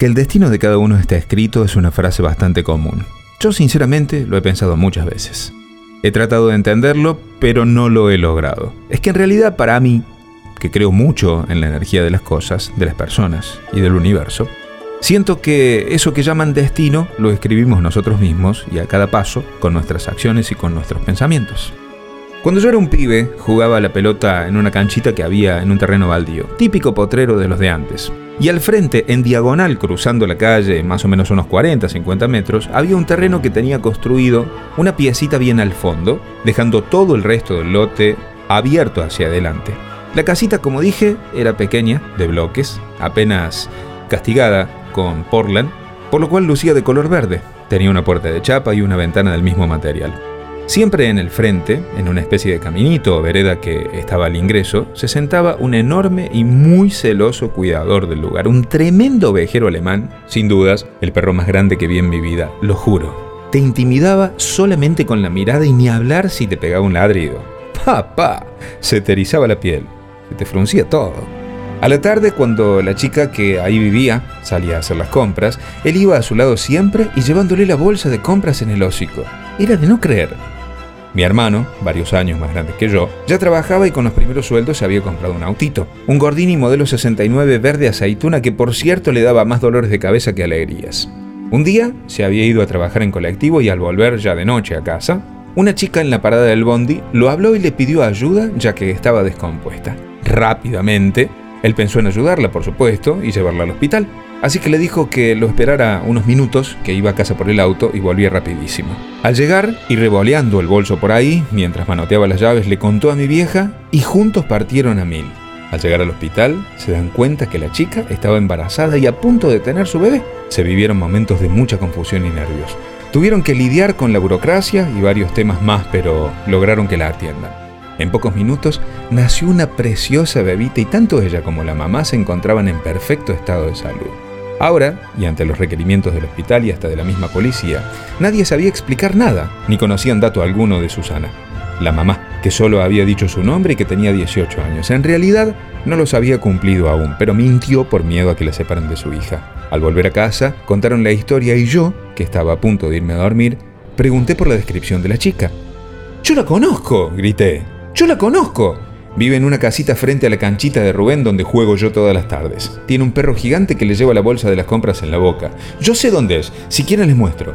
Que el destino de cada uno está escrito es una frase bastante común. Yo sinceramente lo he pensado muchas veces. He tratado de entenderlo, pero no lo he logrado. Es que en realidad para mí, que creo mucho en la energía de las cosas, de las personas y del universo, siento que eso que llaman destino lo escribimos nosotros mismos y a cada paso con nuestras acciones y con nuestros pensamientos. Cuando yo era un pibe, jugaba la pelota en una canchita que había en un terreno baldío, típico potrero de los de antes. Y al frente, en diagonal, cruzando la calle, más o menos unos 40, 50 metros, había un terreno que tenía construido una piecita bien al fondo, dejando todo el resto del lote abierto hacia adelante. La casita, como dije, era pequeña, de bloques, apenas castigada con Portland, por lo cual lucía de color verde. Tenía una puerta de chapa y una ventana del mismo material. Siempre en el frente, en una especie de caminito o vereda que estaba al ingreso, se sentaba un enorme y muy celoso cuidador del lugar, un tremendo ovejero alemán, sin dudas, el perro más grande que vi en mi vida, lo juro. Te intimidaba solamente con la mirada y ni hablar si te pegaba un ladrido. ¡Papá! Se te erizaba la piel, se te fruncía todo. A la tarde, cuando la chica que ahí vivía salía a hacer las compras, él iba a su lado siempre y llevándole la bolsa de compras en el hocico. Era de no creer. Mi hermano, varios años más grande que yo, ya trabajaba y con los primeros sueldos se había comprado un autito. Un Gordini modelo 69 verde aceituna que por cierto le daba más dolores de cabeza que alegrías. Un día se había ido a trabajar en colectivo y al volver ya de noche a casa, una chica en la parada del bondi lo habló y le pidió ayuda ya que estaba descompuesta. Rápidamente, él pensó en ayudarla, por supuesto, y llevarla al hospital. Así que le dijo que lo esperara unos minutos, que iba a casa por el auto y volvía rapidísimo. Al llegar y revoleando el bolso por ahí, mientras manoteaba las llaves, le contó a mi vieja y juntos partieron a mil. Al llegar al hospital, se dan cuenta que la chica estaba embarazada y a punto de tener su bebé. Se vivieron momentos de mucha confusión y nervios. Tuvieron que lidiar con la burocracia y varios temas más, pero lograron que la atiendan. En pocos minutos nació una preciosa bebita y tanto ella como la mamá se encontraban en perfecto estado de salud. Ahora, y ante los requerimientos del hospital y hasta de la misma policía, nadie sabía explicar nada, ni conocían dato alguno de Susana. La mamá, que solo había dicho su nombre y que tenía 18 años. En realidad, no los había cumplido aún, pero mintió por miedo a que la separen de su hija. Al volver a casa, contaron la historia y yo, que estaba a punto de irme a dormir, pregunté por la descripción de la chica. Yo la conozco, grité. Yo la conozco. Vive en una casita frente a la canchita de Rubén donde juego yo todas las tardes. Tiene un perro gigante que le lleva la bolsa de las compras en la boca. Yo sé dónde es, si quieren les muestro.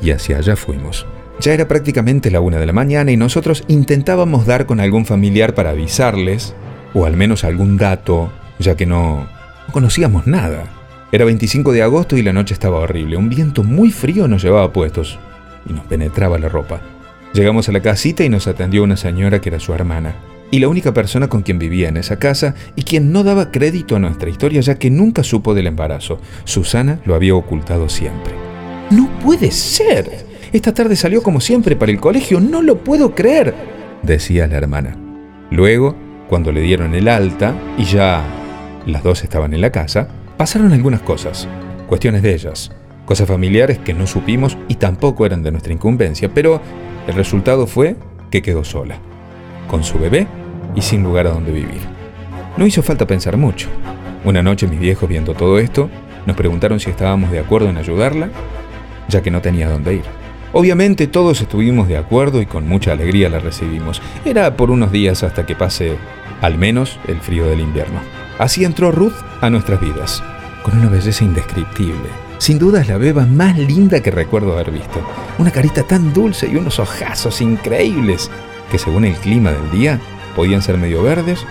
Y hacia allá fuimos. Ya era prácticamente la una de la mañana y nosotros intentábamos dar con algún familiar para avisarles, o al menos algún dato, ya que no, no conocíamos nada. Era 25 de agosto y la noche estaba horrible. Un viento muy frío nos llevaba puestos y nos penetraba la ropa. Llegamos a la casita y nos atendió una señora que era su hermana y la única persona con quien vivía en esa casa y quien no daba crédito a nuestra historia ya que nunca supo del embarazo. Susana lo había ocultado siempre. No puede ser. Esta tarde salió como siempre para el colegio, no lo puedo creer, decía la hermana. Luego, cuando le dieron el alta y ya las dos estaban en la casa, pasaron algunas cosas, cuestiones de ellas, cosas familiares que no supimos y tampoco eran de nuestra incumbencia, pero el resultado fue que quedó sola, con su bebé y sin lugar a donde vivir. No hizo falta pensar mucho. Una noche mis viejos viendo todo esto, nos preguntaron si estábamos de acuerdo en ayudarla, ya que no tenía dónde ir. Obviamente todos estuvimos de acuerdo y con mucha alegría la recibimos. Era por unos días hasta que pase al menos el frío del invierno. Así entró Ruth a nuestras vidas, con una belleza indescriptible. Sin duda es la beba más linda que recuerdo haber visto. Una carita tan dulce y unos ojazos increíbles que según el clima del día podían ser medio verdes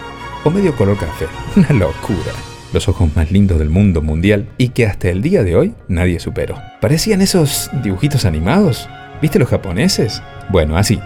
o medio color café. Una locura. Los ojos más lindos del mundo mundial y que hasta el día de hoy nadie superó. Parecían esos dibujitos animados. ¿Viste los japoneses? Bueno, así.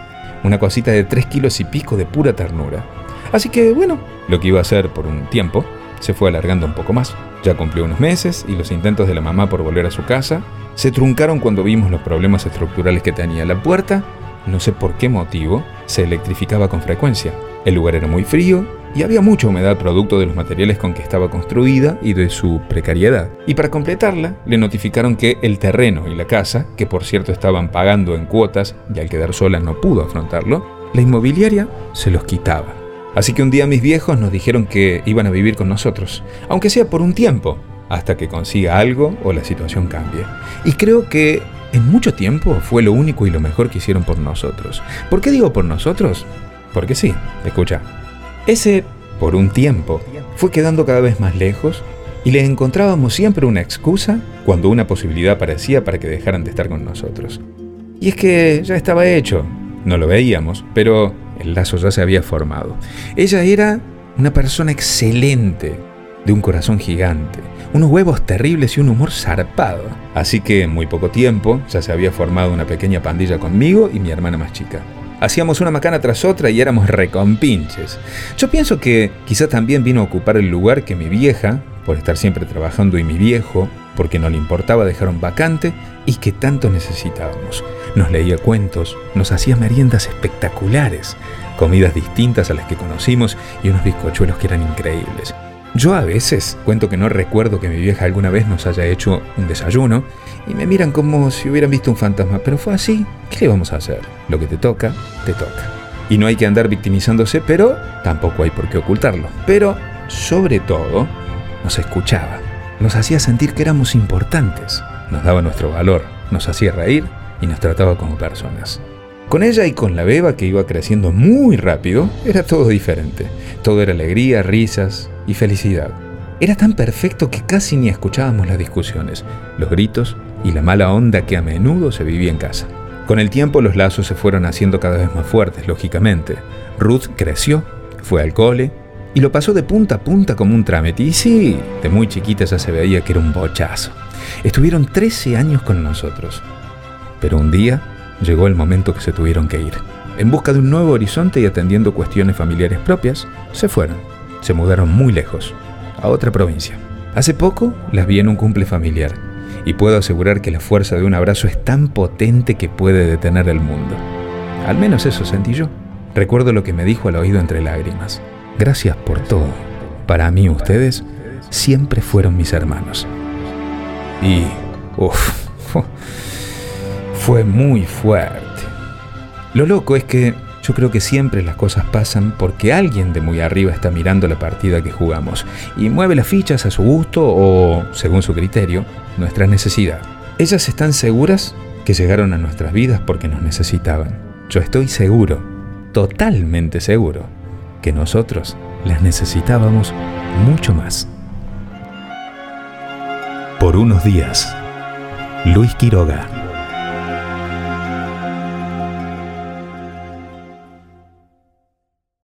Una cosita de 3 kilos y pico de pura ternura. Así que bueno, lo que iba a hacer por un tiempo se fue alargando un poco más. Ya cumplió unos meses y los intentos de la mamá por volver a su casa se truncaron cuando vimos los problemas estructurales que tenía. La puerta, no sé por qué motivo, se electrificaba con frecuencia. El lugar era muy frío y había mucha humedad producto de los materiales con que estaba construida y de su precariedad. Y para completarla, le notificaron que el terreno y la casa, que por cierto estaban pagando en cuotas y al quedar sola no pudo afrontarlo, la inmobiliaria se los quitaba. Así que un día mis viejos nos dijeron que iban a vivir con nosotros, aunque sea por un tiempo, hasta que consiga algo o la situación cambie. Y creo que en mucho tiempo fue lo único y lo mejor que hicieron por nosotros. ¿Por qué digo por nosotros? Porque sí, escucha. Ese, por un tiempo, fue quedando cada vez más lejos y le encontrábamos siempre una excusa cuando una posibilidad aparecía para que dejaran de estar con nosotros. Y es que ya estaba hecho, no lo veíamos, pero el lazo ya se había formado. Ella era una persona excelente, de un corazón gigante, unos huevos terribles y un humor zarpado. Así que en muy poco tiempo ya se había formado una pequeña pandilla conmigo y mi hermana más chica. Hacíamos una macana tras otra y éramos recompinches. Yo pienso que quizá también vino a ocupar el lugar que mi vieja, por estar siempre trabajando y mi viejo, porque no le importaba, dejaron vacante y que tanto necesitábamos. Nos leía cuentos, nos hacía meriendas espectaculares, comidas distintas a las que conocimos y unos bizcochuelos que eran increíbles. Yo a veces cuento que no recuerdo que mi vieja alguna vez nos haya hecho un desayuno y me miran como si hubieran visto un fantasma, pero fue así. ¿Qué le vamos a hacer? Lo que te toca, te toca. Y no hay que andar victimizándose, pero tampoco hay por qué ocultarlo. Pero, sobre todo, nos escuchaba. Nos hacía sentir que éramos importantes. Nos daba nuestro valor, nos hacía reír y nos trataba como personas. Con ella y con la beba que iba creciendo muy rápido, era todo diferente. Todo era alegría, risas y felicidad. Era tan perfecto que casi ni escuchábamos las discusiones, los gritos y la mala onda que a menudo se vivía en casa. Con el tiempo los lazos se fueron haciendo cada vez más fuertes, lógicamente. Ruth creció, fue al cole y lo pasó de punta a punta como un trámite. Y sí, de muy chiquita ya se veía que era un bochazo. Estuvieron 13 años con nosotros. Pero un día llegó el momento que se tuvieron que ir. En busca de un nuevo horizonte y atendiendo cuestiones familiares propias, se fueron. Se mudaron muy lejos, a otra provincia. Hace poco las vi en un cumple familiar y puedo asegurar que la fuerza de un abrazo es tan potente que puede detener el mundo. Al menos eso sentí yo. Recuerdo lo que me dijo al oído entre lágrimas. Gracias por todo. Para mí ustedes siempre fueron mis hermanos. Y... Uf, fue muy fuerte. Lo loco es que yo creo que siempre las cosas pasan porque alguien de muy arriba está mirando la partida que jugamos y mueve las fichas a su gusto o, según su criterio, nuestra necesidad. Ellas están seguras que llegaron a nuestras vidas porque nos necesitaban. Yo estoy seguro, totalmente seguro, que nosotros las necesitábamos mucho más. Por unos días, Luis Quiroga.